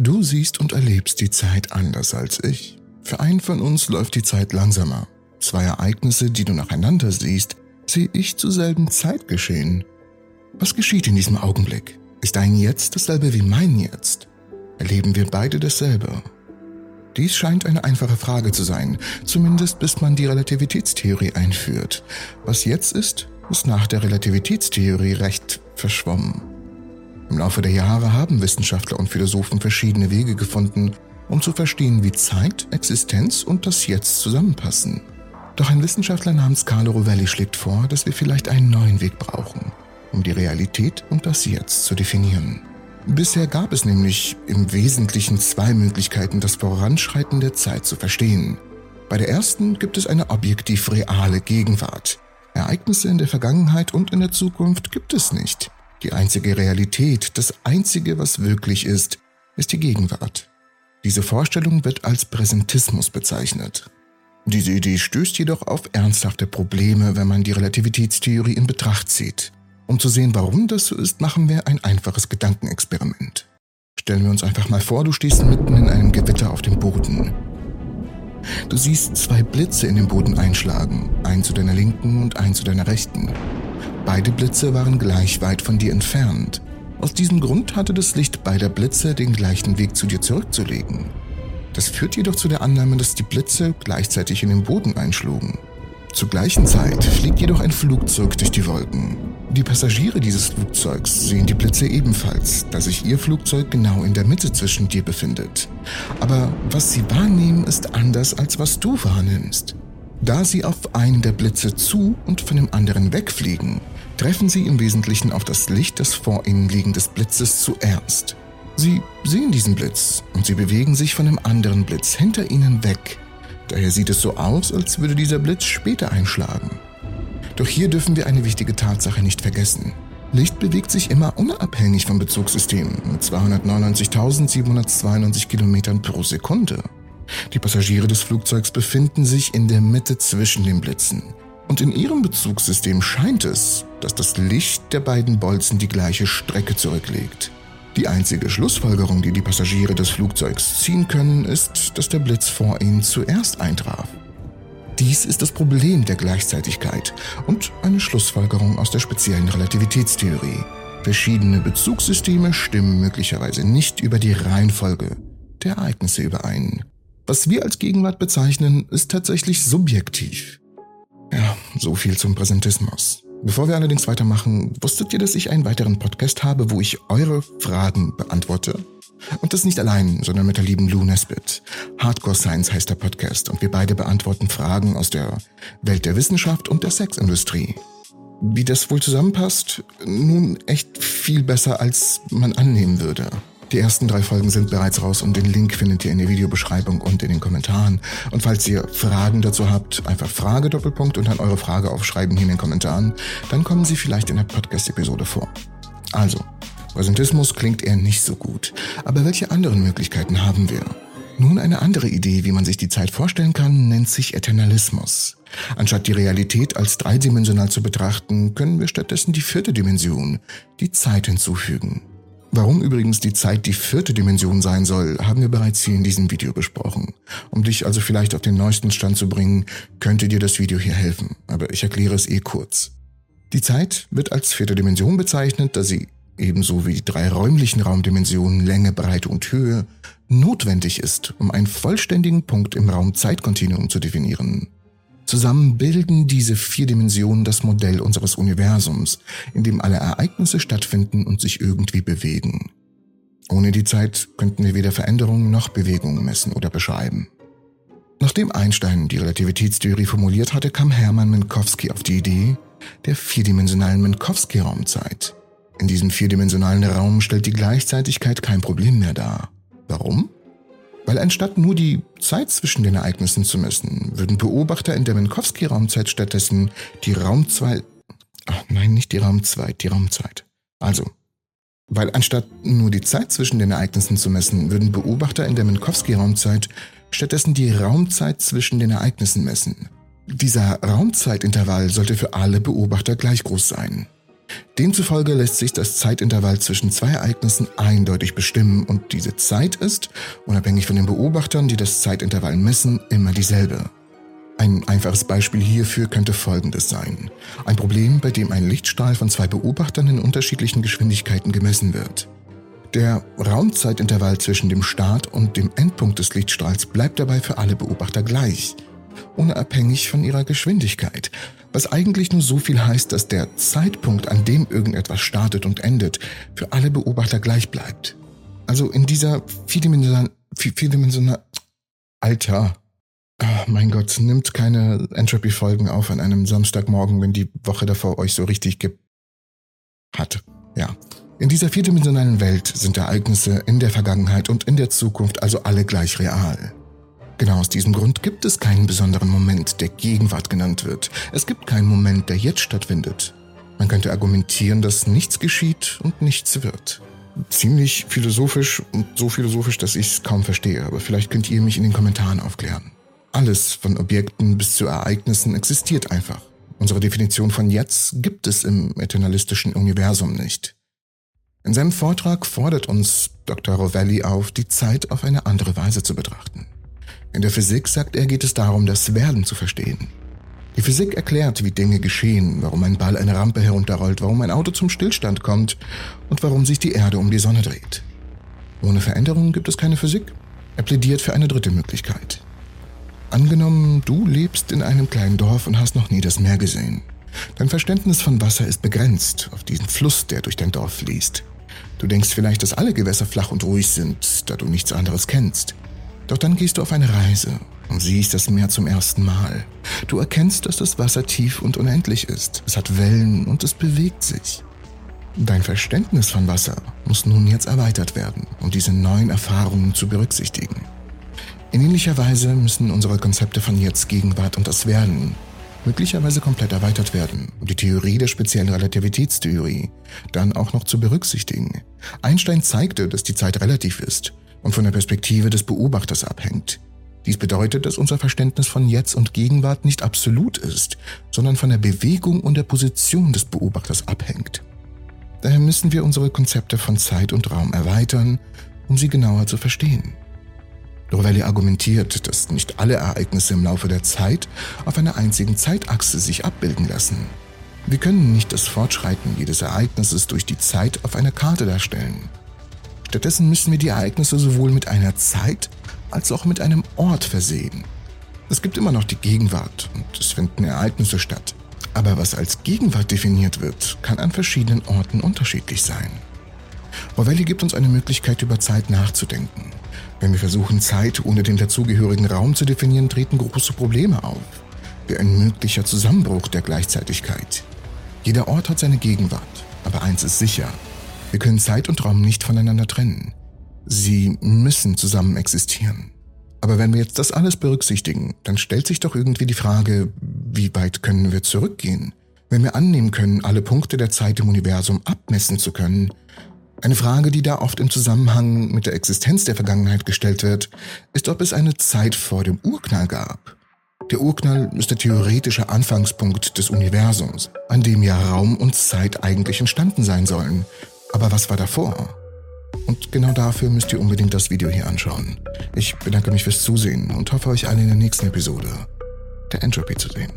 Du siehst und erlebst die Zeit anders als ich. Für einen von uns läuft die Zeit langsamer. Zwei Ereignisse, die du nacheinander siehst, sehe ich zur selben Zeit geschehen. Was geschieht in diesem Augenblick? Ist dein Jetzt dasselbe wie mein Jetzt? Erleben wir beide dasselbe? Dies scheint eine einfache Frage zu sein, zumindest bis man die Relativitätstheorie einführt. Was jetzt ist, ist nach der Relativitätstheorie recht verschwommen. Im Laufe der Jahre haben Wissenschaftler und Philosophen verschiedene Wege gefunden, um zu verstehen, wie Zeit, Existenz und das Jetzt zusammenpassen. Doch ein Wissenschaftler namens Carlo Rovelli schlägt vor, dass wir vielleicht einen neuen Weg brauchen, um die Realität und das Jetzt zu definieren. Bisher gab es nämlich im Wesentlichen zwei Möglichkeiten, das Voranschreiten der Zeit zu verstehen. Bei der ersten gibt es eine objektiv reale Gegenwart. Ereignisse in der Vergangenheit und in der Zukunft gibt es nicht. Die einzige Realität, das einzige, was wirklich ist, ist die Gegenwart. Diese Vorstellung wird als Präsentismus bezeichnet. Diese Idee stößt jedoch auf ernsthafte Probleme, wenn man die Relativitätstheorie in Betracht zieht. Um zu sehen, warum das so ist, machen wir ein einfaches Gedankenexperiment. Stellen wir uns einfach mal vor, du stehst mitten in einem Gewitter auf dem Boden. Du siehst zwei Blitze in den Boden einschlagen, einen zu deiner linken und einen zu deiner rechten. Beide Blitze waren gleich weit von dir entfernt. Aus diesem Grund hatte das Licht beider Blitze den gleichen Weg zu dir zurückzulegen. Das führt jedoch zu der Annahme, dass die Blitze gleichzeitig in den Boden einschlugen. Zur gleichen Zeit fliegt jedoch ein Flugzeug durch die Wolken. Die Passagiere dieses Flugzeugs sehen die Blitze ebenfalls, da sich ihr Flugzeug genau in der Mitte zwischen dir befindet. Aber was sie wahrnehmen, ist anders als was du wahrnimmst. Da sie auf einen der Blitze zu und von dem anderen wegfliegen, treffen sie im Wesentlichen auf das Licht des vor ihnen liegenden Blitzes zuerst. Sie sehen diesen Blitz und sie bewegen sich von dem anderen Blitz hinter ihnen weg, Daher sieht es so aus, als würde dieser Blitz später einschlagen. Doch hier dürfen wir eine wichtige Tatsache nicht vergessen. Licht bewegt sich immer unabhängig vom Bezugssystem mit 299.792 Kilometern pro Sekunde. Die Passagiere des Flugzeugs befinden sich in der Mitte zwischen den Blitzen. Und in ihrem Bezugssystem scheint es, dass das Licht der beiden Bolzen die gleiche Strecke zurücklegt. Die einzige Schlussfolgerung, die die Passagiere des Flugzeugs ziehen können, ist, dass der Blitz vor ihnen zuerst eintraf. Dies ist das Problem der Gleichzeitigkeit und eine Schlussfolgerung aus der speziellen Relativitätstheorie. Verschiedene Bezugssysteme stimmen möglicherweise nicht über die Reihenfolge der Ereignisse überein. Was wir als Gegenwart bezeichnen, ist tatsächlich subjektiv. Ja, so viel zum Präsentismus. Bevor wir allerdings weitermachen, wusstet ihr, dass ich einen weiteren Podcast habe, wo ich eure Fragen beantworte? Und das nicht allein, sondern mit der lieben Lou Nesbitt. Hardcore Science heißt der Podcast und wir beide beantworten Fragen aus der Welt der Wissenschaft und der Sexindustrie. Wie das wohl zusammenpasst? Nun echt viel besser, als man annehmen würde. Die ersten drei Folgen sind bereits raus und den Link findet ihr in der Videobeschreibung und in den Kommentaren. Und falls ihr Fragen dazu habt, einfach Frage Doppelpunkt und dann eure Frage aufschreiben hier in den Kommentaren, dann kommen sie vielleicht in der Podcast-Episode vor. Also, Präsentismus klingt eher nicht so gut. Aber welche anderen Möglichkeiten haben wir? Nun eine andere Idee, wie man sich die Zeit vorstellen kann, nennt sich Eternalismus. Anstatt die Realität als dreidimensional zu betrachten, können wir stattdessen die vierte Dimension, die Zeit hinzufügen. Warum übrigens die Zeit die vierte Dimension sein soll, haben wir bereits hier in diesem Video besprochen. Um dich also vielleicht auf den neuesten Stand zu bringen, könnte dir das Video hier helfen, aber ich erkläre es eh kurz. Die Zeit wird als vierte Dimension bezeichnet, da sie ebenso wie die drei räumlichen Raumdimensionen Länge, Breite und Höhe notwendig ist, um einen vollständigen Punkt im Raum-Zeitkontinuum zu definieren. Zusammen bilden diese vier Dimensionen das Modell unseres Universums, in dem alle Ereignisse stattfinden und sich irgendwie bewegen. Ohne die Zeit könnten wir weder Veränderungen noch Bewegungen messen oder beschreiben. Nachdem Einstein die Relativitätstheorie formuliert hatte, kam Hermann Minkowski auf die Idee der vierdimensionalen Minkowski-Raumzeit. In diesem vierdimensionalen Raum stellt die Gleichzeitigkeit kein Problem mehr dar. Warum? Weil anstatt nur die Zeit zwischen den Ereignissen zu messen, würden Beobachter in der Minkowski-Raumzeit stattdessen die Raumzeit, ach nein, nicht die Raumzeit, die Raumzeit. Also, weil anstatt nur die Zeit zwischen den Ereignissen zu messen, würden Beobachter in der Minkowski-Raumzeit stattdessen die Raumzeit zwischen den Ereignissen messen. Dieser Raumzeitintervall sollte für alle Beobachter gleich groß sein. Demzufolge lässt sich das Zeitintervall zwischen zwei Ereignissen eindeutig bestimmen und diese Zeit ist, unabhängig von den Beobachtern, die das Zeitintervall messen, immer dieselbe. Ein einfaches Beispiel hierfür könnte folgendes sein. Ein Problem, bei dem ein Lichtstrahl von zwei Beobachtern in unterschiedlichen Geschwindigkeiten gemessen wird. Der Raumzeitintervall zwischen dem Start und dem Endpunkt des Lichtstrahls bleibt dabei für alle Beobachter gleich, unabhängig von ihrer Geschwindigkeit, was eigentlich nur so viel heißt, dass der Zeitpunkt, an dem irgendetwas startet und endet, für alle Beobachter gleich bleibt. Also in dieser vierdimensionalen, vierdimensionalen, Alter, oh mein Gott, nimmt keine Entropy-Folgen auf an einem Samstagmorgen, wenn die Woche davor euch so richtig ge hat. Ja. In dieser vierdimensionalen Welt sind Ereignisse in der Vergangenheit und in der Zukunft also alle gleich real. Genau aus diesem Grund gibt es keinen besonderen Moment, der Gegenwart genannt wird. Es gibt keinen Moment, der jetzt stattfindet. Man könnte argumentieren, dass nichts geschieht und nichts wird. Ziemlich philosophisch und so philosophisch, dass ich es kaum verstehe, aber vielleicht könnt ihr mich in den Kommentaren aufklären. Alles, von Objekten bis zu Ereignissen, existiert einfach. Unsere Definition von jetzt gibt es im eternalistischen Universum nicht. In seinem Vortrag fordert uns Dr. Rovelli auf, die Zeit auf eine andere Weise zu betrachten. In der Physik, sagt er, geht es darum, das Werden zu verstehen. Die Physik erklärt, wie Dinge geschehen, warum ein Ball eine Rampe herunterrollt, warum ein Auto zum Stillstand kommt und warum sich die Erde um die Sonne dreht. Ohne Veränderung gibt es keine Physik. Er plädiert für eine dritte Möglichkeit. Angenommen, du lebst in einem kleinen Dorf und hast noch nie das Meer gesehen. Dein Verständnis von Wasser ist begrenzt auf diesen Fluss, der durch dein Dorf fließt. Du denkst vielleicht, dass alle Gewässer flach und ruhig sind, da du nichts anderes kennst. Doch dann gehst du auf eine Reise und siehst das Meer zum ersten Mal. Du erkennst, dass das Wasser tief und unendlich ist. Es hat Wellen und es bewegt sich. Dein Verständnis von Wasser muss nun jetzt erweitert werden, um diese neuen Erfahrungen zu berücksichtigen. In ähnlicher Weise müssen unsere Konzepte von Jetzt, Gegenwart und das Werden möglicherweise komplett erweitert werden, um die Theorie der speziellen Relativitätstheorie dann auch noch zu berücksichtigen. Einstein zeigte, dass die Zeit relativ ist und von der Perspektive des Beobachters abhängt. Dies bedeutet, dass unser Verständnis von Jetzt und Gegenwart nicht absolut ist, sondern von der Bewegung und der Position des Beobachters abhängt. Daher müssen wir unsere Konzepte von Zeit und Raum erweitern, um sie genauer zu verstehen. Rovelli argumentiert, dass nicht alle Ereignisse im Laufe der Zeit auf einer einzigen Zeitachse sich abbilden lassen. Wir können nicht das Fortschreiten jedes Ereignisses durch die Zeit auf einer Karte darstellen. Stattdessen müssen wir die Ereignisse sowohl mit einer Zeit als auch mit einem Ort versehen. Es gibt immer noch die Gegenwart und es finden Ereignisse statt. Aber was als Gegenwart definiert wird, kann an verschiedenen Orten unterschiedlich sein. Rovelli gibt uns eine Möglichkeit, über Zeit nachzudenken. Wenn wir versuchen, Zeit ohne den dazugehörigen Raum zu definieren, treten große Probleme auf, wie ein möglicher Zusammenbruch der Gleichzeitigkeit. Jeder Ort hat seine Gegenwart, aber eins ist sicher, wir können Zeit und Raum nicht voneinander trennen. Sie müssen zusammen existieren. Aber wenn wir jetzt das alles berücksichtigen, dann stellt sich doch irgendwie die Frage, wie weit können wir zurückgehen? Wenn wir annehmen können, alle Punkte der Zeit im Universum abmessen zu können, eine Frage, die da oft im Zusammenhang mit der Existenz der Vergangenheit gestellt wird, ist, ob es eine Zeit vor dem Urknall gab. Der Urknall ist der theoretische Anfangspunkt des Universums, an dem ja Raum und Zeit eigentlich entstanden sein sollen. Aber was war davor? Und genau dafür müsst ihr unbedingt das Video hier anschauen. Ich bedanke mich fürs Zusehen und hoffe euch alle in der nächsten Episode der Entropy zu sehen.